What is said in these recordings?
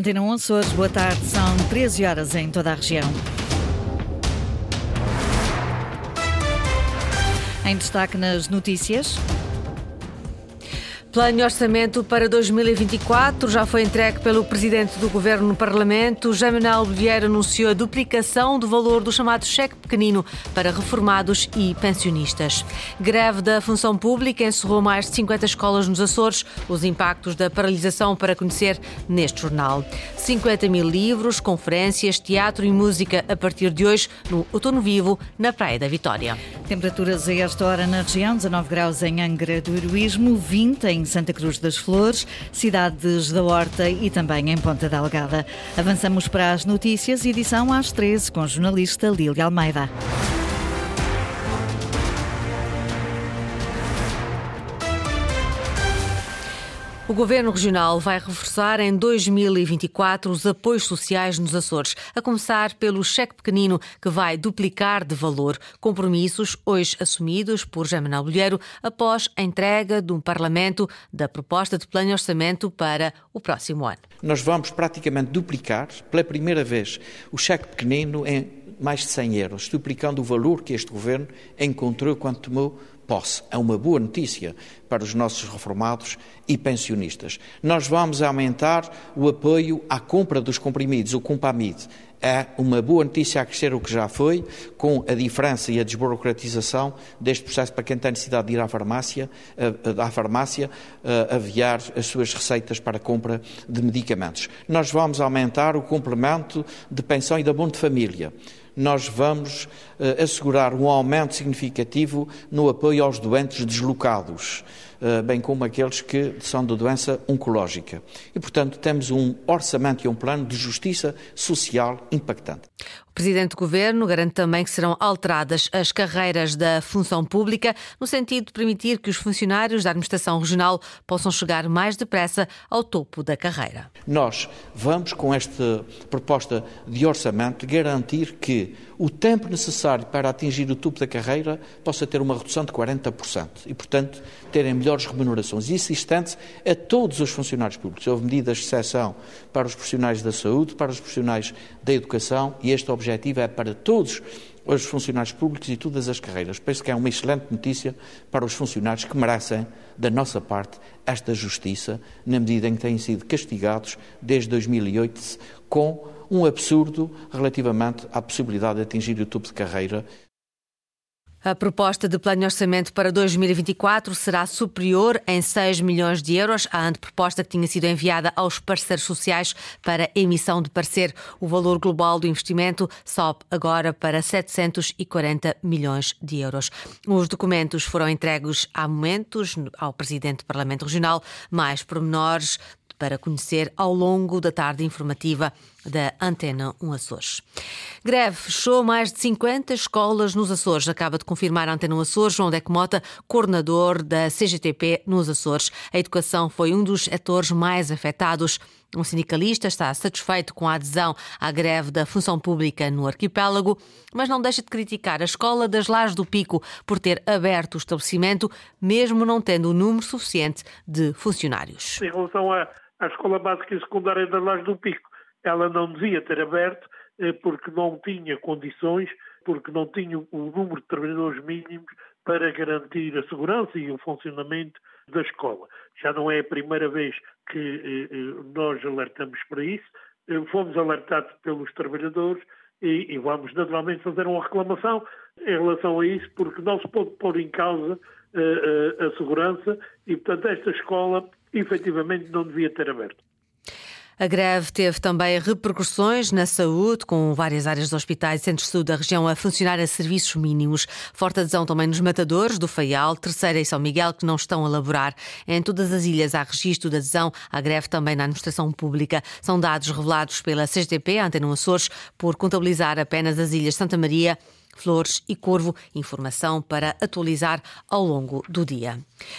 Antena 1 Açores, boa tarde, são 13 horas em toda a região. Em destaque nas notícias. Plano de orçamento para 2024 já foi entregue pelo presidente do governo no Parlamento. Jaminal Vieira anunciou a duplicação do valor do chamado cheque pequenino para reformados e pensionistas. Greve da função pública encerrou mais de 50 escolas nos Açores. Os impactos da paralisação para conhecer neste jornal. 50 mil livros, conferências, teatro e música a partir de hoje no Outono Vivo, na Praia da Vitória. Temperaturas a esta hora na região, 19 graus em Angra do Heroísmo, 20 em em Santa Cruz das Flores, cidades da Horta e também em Ponta Delgada. Avançamos para as notícias, edição às 13 com jornalista Lília Almeida. O Governo Regional vai reforçar em 2024 os apoios sociais nos Açores, a começar pelo cheque pequenino, que vai duplicar de valor. Compromissos hoje assumidos por Jamanal Bolheiro após a entrega um Parlamento da proposta de plano de orçamento para o próximo ano. Nós vamos praticamente duplicar, pela primeira vez, o cheque pequenino em mais de 100 euros, duplicando o valor que este Governo encontrou quando tomou posse. É uma boa notícia para os nossos reformados e pensionistas. Nós vamos aumentar o apoio à compra dos comprimidos, o Compamid. É uma boa notícia a crescer o que já foi, com a diferença e a desburocratização deste processo para quem tem necessidade de ir à farmácia, à farmácia aviar as suas receitas para a compra de medicamentos. Nós vamos aumentar o complemento de pensão e de abono de família nós vamos uh, assegurar um aumento significativo no apoio aos doentes deslocados, bem como aqueles que são de doença oncológica. E, portanto, temos um orçamento e um plano de justiça social impactante. O Presidente do Governo garante também que serão alteradas as carreiras da função pública, no sentido de permitir que os funcionários da Administração Regional possam chegar mais depressa ao topo da carreira. Nós vamos, com esta proposta de orçamento, garantir que o tempo necessário para atingir o topo da carreira possa ter uma redução de 40% e, portanto, terem melhores remunerações. Isso estende a todos os funcionários públicos. Houve medidas de exceção para os profissionais da saúde, para os profissionais da educação e este objetivo é para todos os funcionários públicos e todas as carreiras. Penso que é uma excelente notícia para os funcionários que merecem, da nossa parte, esta justiça, na medida em que têm sido castigados desde 2008 com um absurdo relativamente à possibilidade de atingir o topo de carreira. A proposta de plano de orçamento para 2024 será superior em 6 milhões de euros à anteproposta que tinha sido enviada aos parceiros sociais para emissão de parecer. O valor global do investimento sobe agora para 740 milhões de euros. Os documentos foram entregues há momentos ao Presidente do Parlamento Regional. Mais pormenores para conhecer ao longo da tarde informativa da Antena 1 Açores. Greve fechou mais de 50 escolas nos Açores. Acaba de confirmar a Antena 1 Açores, João Deco Mota, coordenador da CGTP nos Açores. A educação foi um dos setores mais afetados. Um sindicalista está satisfeito com a adesão à greve da função pública no arquipélago, mas não deixa de criticar a Escola das Lajes do Pico por ter aberto o estabelecimento, mesmo não tendo o número suficiente de funcionários. Em relação a à Escola Básica e Secundária das Lajes do Pico. Ela não devia ter aberto eh, porque não tinha condições, porque não tinha o número de trabalhadores mínimos para garantir a segurança e o funcionamento da escola. Já não é a primeira vez que eh, eh, nós alertamos para isso, fomos alertados pelos trabalhadores e, vamos naturalmente fazer uma reclamação em relação a isso, porque não se pode pôr em causa a segurança e, portanto, esta escola efetivamente não devia ter aberto. A greve teve também repercussões na saúde, com várias áreas de hospitais e centros de saúde da região a funcionar a serviços mínimos. Forte adesão também nos matadores do Faial, Terceira e São Miguel, que não estão a laborar. Em todas as ilhas há registro de adesão à greve também na administração pública. São dados revelados pela CGTP, Antena Açores, por contabilizar apenas as ilhas Santa Maria, Flores e Corvo. Informação para atualizar ao longo do dia.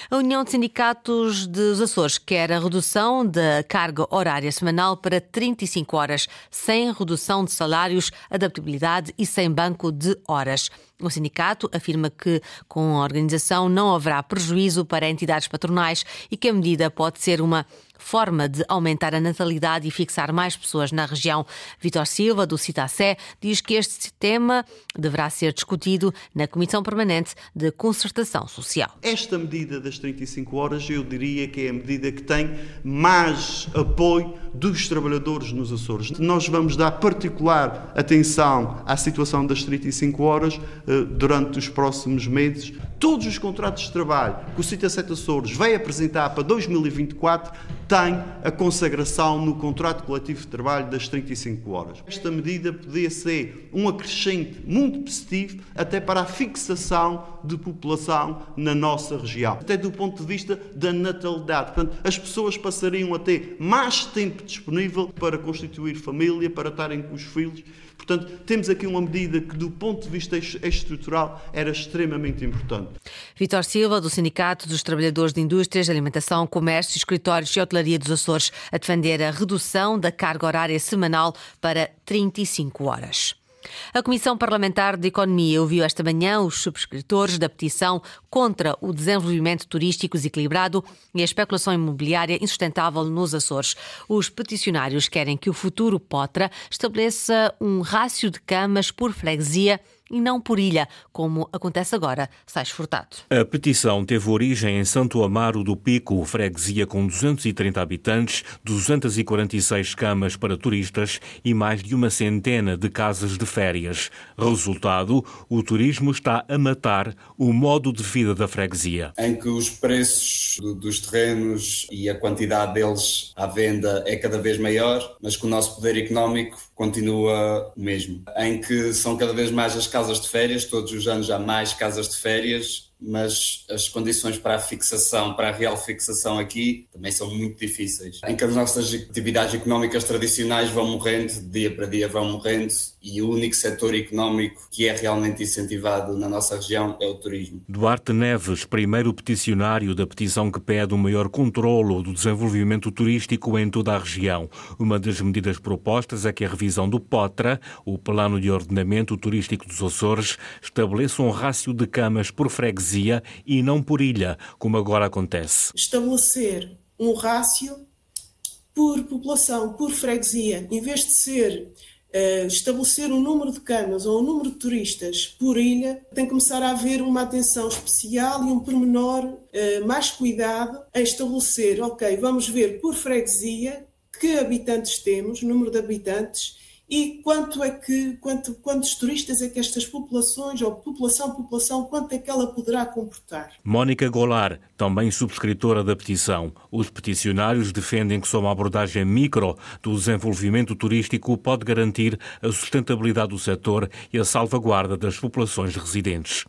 A União de Sindicatos dos Açores quer a redução da carga horária semanal para 35 horas, sem redução de salários, adaptabilidade e sem banco de horas. O sindicato afirma que, com a organização, não haverá prejuízo para entidades patronais e que a medida pode ser uma forma de aumentar a natalidade e fixar mais pessoas na região. Vitor Silva, do Citacé, diz que este tema deverá ser discutido na Comissão Permanente de Concertação Social. Esta medida das 35 horas, eu diria que é a medida que tem mais apoio dos trabalhadores nos Açores. Nós vamos dar particular atenção à situação das 35 horas eh, durante os próximos meses. Todos os contratos de trabalho que o Cita Sete Açores vai apresentar para 2024 têm a consagração no contrato coletivo de trabalho das 35 horas. Esta medida podia ser um acrescente muito positivo até para a fixação de população na nossa região, até do ponto de vista da natalidade. Portanto, as pessoas passariam a ter mais tempo disponível para constituir família, para estarem com os filhos. Portanto, temos aqui uma medida que, do ponto de vista estrutural, era extremamente importante. Vitor Silva, do Sindicato dos Trabalhadores de Indústrias, Alimentação, Comércio, Escritórios e Hotelaria dos Açores, a defender a redução da carga horária semanal para 35 horas. A Comissão Parlamentar de Economia ouviu esta manhã os subscritores da petição contra o desenvolvimento turístico desequilibrado e a especulação imobiliária insustentável nos Açores. Os peticionários querem que o futuro Potra estabeleça um rácio de camas por freguesia e não por ilha, como acontece agora, Sais Furtado. A petição teve origem em Santo Amaro do Pico, freguesia com 230 habitantes, 246 camas para turistas e mais de uma centena de casas de férias. Resultado, o turismo está a matar o modo de vida da freguesia. Em que os preços dos terrenos e a quantidade deles à venda é cada vez maior, mas que o nosso poder económico continua o mesmo. Em que são cada vez mais as casas de férias, todos os anos há mais casas de férias mas as condições para a fixação, para a real fixação aqui, também são muito difíceis. Em que as nossas atividades económicas tradicionais vão morrendo, dia para dia vão morrendo, e o único setor económico que é realmente incentivado na nossa região é o turismo. Duarte Neves, primeiro peticionário da petição que pede um maior controlo do desenvolvimento turístico em toda a região. Uma das medidas propostas é que a revisão do POTRA, o Plano de Ordenamento Turístico dos Açores, estabeleça um rácio de camas por freguesia freguesia e não por ilha, como agora acontece. Estabelecer um rácio por população, por freguesia, em vez de ser uh, estabelecer um número de camas ou um número de turistas por ilha, tem que começar a haver uma atenção especial e um pormenor uh, mais cuidado em estabelecer, ok, vamos ver por freguesia que habitantes temos, número de habitantes e quanto é que, quanto, quantos turistas é que estas populações, ou população população, quanto é que ela poderá comportar? Mónica Golar, também subscritora da petição. Os peticionários defendem que só uma abordagem micro do desenvolvimento turístico pode garantir a sustentabilidade do setor e a salvaguarda das populações residentes.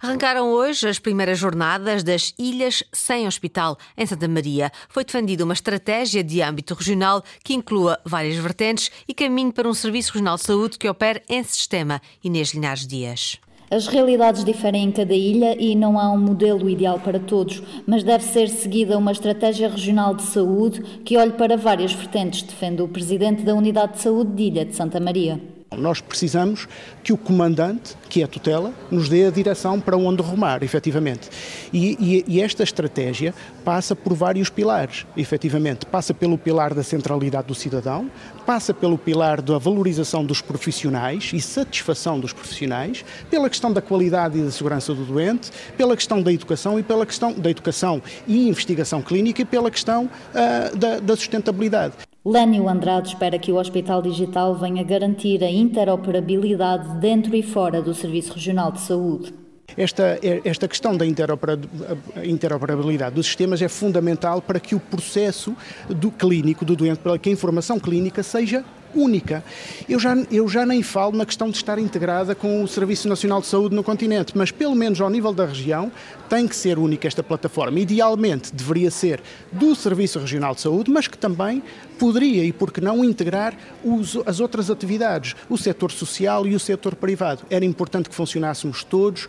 Arrancaram hoje as primeiras jornadas das Ilhas Sem Hospital, em Santa Maria. Foi defendida uma estratégia de âmbito regional que inclua várias vertentes e caminho para um Serviço Regional de Saúde que opere em sistema. Inês Linhares Dias. As realidades diferem em cada ilha e não há um modelo ideal para todos, mas deve ser seguida uma estratégia regional de saúde que olhe para várias vertentes, defende o presidente da Unidade de Saúde de Ilha de Santa Maria. Nós precisamos que o comandante, que é a tutela, nos dê a direção para onde rumar, efetivamente. E, e, e, esta estratégia passa por vários pilares, efetivamente. Passa pelo pilar da centralidade do cidadão, passa pelo pilar da valorização dos profissionais e satisfação dos profissionais, pela questão da qualidade e da segurança do doente, pela questão da educação e pela questão da educação e investigação clínica e pela questão uh, da, da sustentabilidade. Lânio Andrade espera que o Hospital Digital venha garantir a interoperabilidade dentro e fora do Serviço Regional de Saúde. Esta, esta questão da interoperabilidade dos sistemas é fundamental para que o processo do clínico, do doente, para que a informação clínica seja única. Eu já, eu já nem falo na questão de estar integrada com o Serviço Nacional de Saúde no continente, mas pelo menos ao nível da região tem que ser única esta plataforma. Idealmente deveria ser do Serviço Regional de Saúde, mas que também poderia e por que não integrar os, as outras atividades, o setor social e o setor privado. Era importante que funcionássemos todos uh,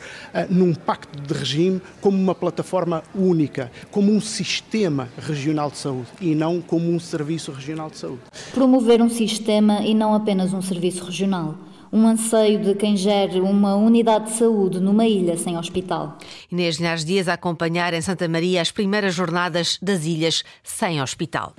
num pacto de regime como uma plataforma única, como um sistema regional de saúde e não como um serviço regional de saúde. Promover um sistema e não apenas um serviço regional. um anseio de quem gere uma unidade de saúde numa ilha sem hospital. Inês Linhares Dias a acompanhar em Santa Maria as primeiras jornadas das ilhas sem hospital.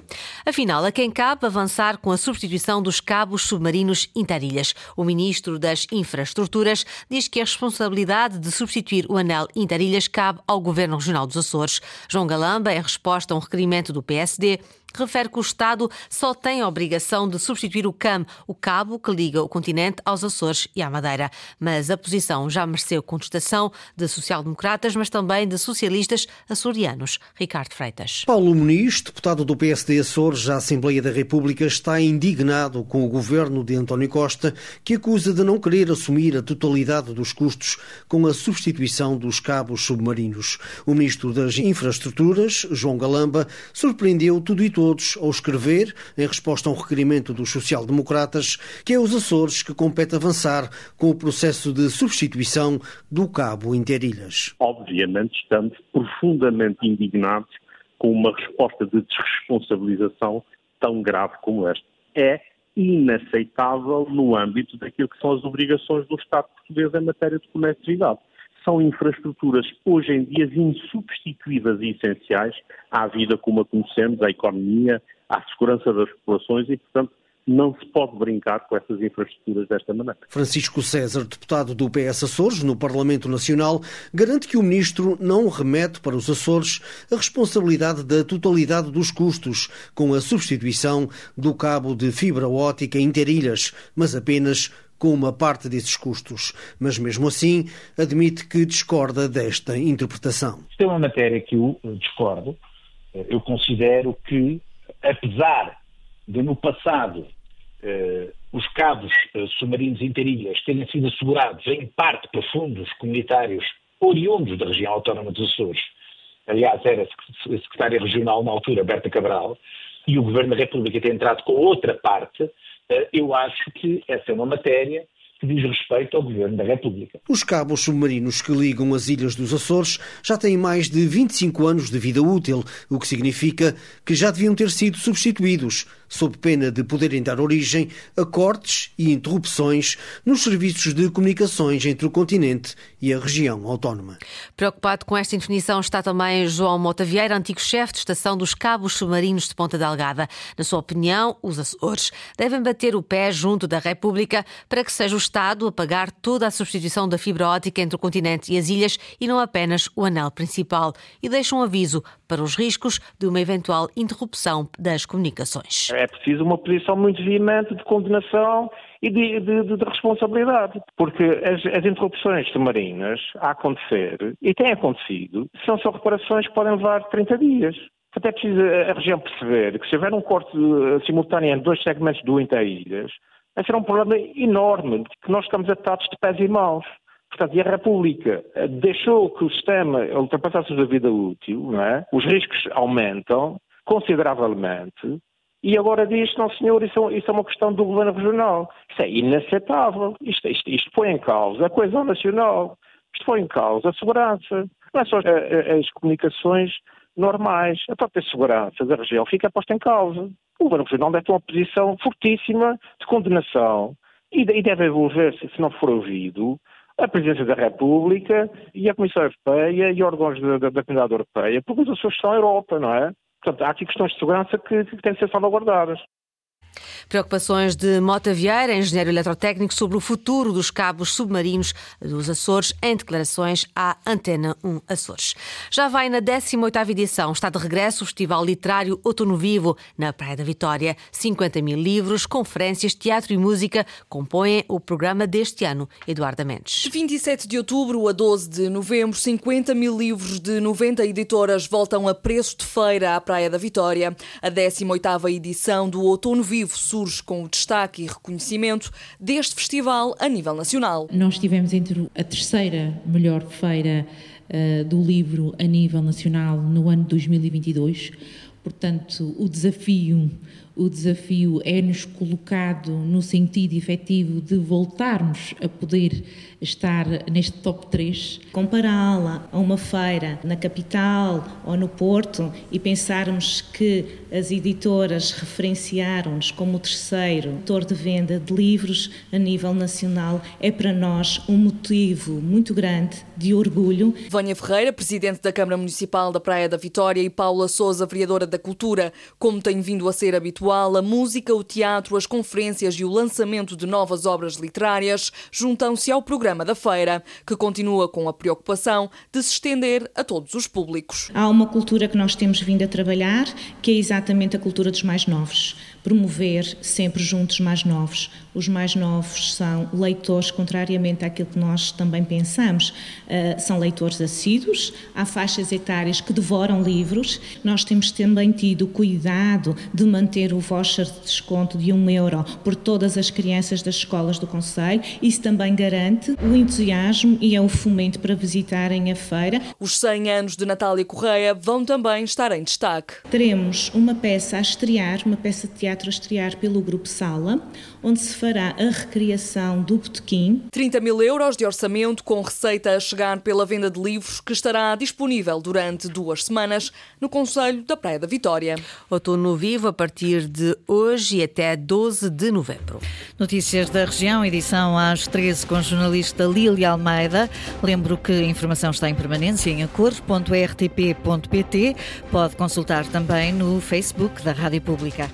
Afinal, a quem cabe avançar com a substituição dos cabos submarinos interilhas. O ministro das Infraestruturas diz que a responsabilidade de substituir o anel interilhas cabe ao Governo Regional dos Açores. João Galamba, em resposta a um requerimento do PSD, refere que o Estado só tem a obrigação de substituir o CAM, o cabo que liga o continente aos Açores e à Madeira. Mas a posição já mereceu contestação de social-democratas, mas também de socialistas açorianos. Ricardo Freitas. Paulo Muniz, deputado do PSD Açores à Assembleia da República, está indignado com o governo de António Costa, que acusa de não querer assumir a totalidade dos custos com a substituição dos cabos submarinos. O ministro das Infraestruturas, João Galamba, surpreendeu tudo e todos ao escrever, em resposta a um requerimento dos social-democratas, que é os Açores que compete avançar com o processo de substituição do cabo Interilhas. Obviamente estamos profundamente indignados com uma resposta de desresponsabilização tão grave como esta. É inaceitável no âmbito daquilo que são as obrigações do Estado português em matéria de conectividade são infraestruturas hoje em dia insubstituíveis e essenciais à vida como a conhecemos, à economia, à segurança das populações e, portanto, não se pode brincar com essas infraestruturas desta maneira. Francisco César, deputado do PS Açores no Parlamento Nacional, garante que o ministro não remete para os Açores a responsabilidade da totalidade dos custos com a substituição do cabo de fibra ótica interilhas, mas apenas com uma parte desses custos, mas mesmo assim admite que discorda desta interpretação. Isto é uma matéria que eu discordo. Eu considero que, apesar de no passado eh, os cabos eh, submarinos interilhas terem sido assegurados em parte por fundos comunitários oriundos da região autónoma dos Açores, aliás era secretária regional na altura, Berta Cabral, e o Governo da República tem entrado com outra parte, eh, eu acho que essa é uma matéria que diz respeito ao Governo da República. Os cabos submarinos que ligam as ilhas dos Açores já têm mais de 25 anos de vida útil, o que significa que já deviam ter sido substituídos sob pena de poderem dar origem a cortes e interrupções nos serviços de comunicações entre o continente e a região autónoma. Preocupado com esta indefinição está também João Mota Vieira, antigo chefe de estação dos cabos submarinos de Ponta Delgada. Na sua opinião, os Açores devem bater o pé junto da República para que seja o Estado a pagar toda a substituição da fibra ótica entre o continente e as ilhas e não apenas o anel principal. E deixa um aviso para os riscos de uma eventual interrupção das comunicações. É preciso uma posição muito veemente de condenação e de, de, de, de responsabilidade, porque as, as, interrupções submarinas a acontecer, e têm acontecido, são só reparações que podem levar 30 dias. Até precisa a região perceber que se houver um corte eh, simultâneo em dois segmentos do Inter-Ilhas, vai ser um problema enorme, que nós estamos atados de pés e mãos. Portanto, e a República eh, deixou que o sistema ultrapassasse a vida útil, é? os riscos aumentam consideravelmente, e agora diz, não senhor, isso, isso, é uma questão do governo regional. Isso é inaceitável. Isto, isto, isto põe em causa a coesão nacional. Isto põe em causa a segurança. Não é só as, as comunicações normais. A própria segurança da região fica posta em causa. O governo deve ter uma posição fortíssima de condenação e, deve envolver-se, se não for ouvido, a Presidência da República e a Comissão Europeia e órgãos da, da, da Comunidade Europeia, porque os Açores são a Europa, não é? Portanto, há aqui questões de segurança que, que têm de ser salvaguardadas. Preocupações de Mota Vieira, engenheiro eletrotécnico, sobre o futuro dos cabos submarinos dos Açores, em declarações à Antena 1 Açores. Já vai na 18ª edição, está de regresso o Festival Literário Outono Vivo, na Praia da Vitória. 50 mil livros, conferências, teatro e música compõem o programa deste ano. Eduardo Mendes. De 27 de outubro a 12 de novembro, 50 mil livros de 90 editoras voltam a preço de feira à Praia da Vitória. A 18ª edição do Outono Vivo Surge com o destaque e reconhecimento deste festival a nível nacional. Nós estivemos entre a terceira melhor feira uh, do livro a nível nacional no ano 2022. Portanto, o desafio o desafio é-nos colocado no sentido efetivo de voltarmos a poder estar neste top 3. Compará-la a uma feira na capital ou no Porto e pensarmos que as editoras referenciaram-nos como o terceiro autor de venda de livros a nível nacional é para nós um motivo muito grande de orgulho. Vânia Ferreira, presidente da Câmara Municipal da Praia da Vitória, e Paula Souza, vereadora da Cultura. Como tem vindo a ser habitual, a música, o teatro, as conferências e o lançamento de novas obras literárias juntam-se ao programa da feira, que continua com a preocupação de se estender a todos os públicos. Há uma cultura que nós temos vindo a trabalhar, que é exatamente a cultura dos mais novos promover sempre juntos mais novos. Os mais novos são leitores, contrariamente àquilo que nós também pensamos, uh, são leitores assíduos, há faixas etárias que devoram livros. Nós temos também tido cuidado de manter o voucher de desconto de um euro por todas as crianças das escolas do Conselho. Isso também garante o entusiasmo e é o fomento para visitarem a feira. Os 100 anos de Natália Correia vão também estar em destaque. Teremos uma peça a estrear, uma peça de teatro teatro a estrear pelo Grupo Sala, onde se fará a recriação do Botequim. 30 mil euros de orçamento com receita a chegar pela venda de livros que estará disponível durante duas semanas no Conselho da Praia da Vitória. Outono Vivo a partir de hoje e até 12 de novembro. Notícias da região, edição às 13 com a jornalista Lília Almeida. Lembro que a informação está em permanência em acores.rtp.pt. Pode consultar também no Facebook da Rádio Pública.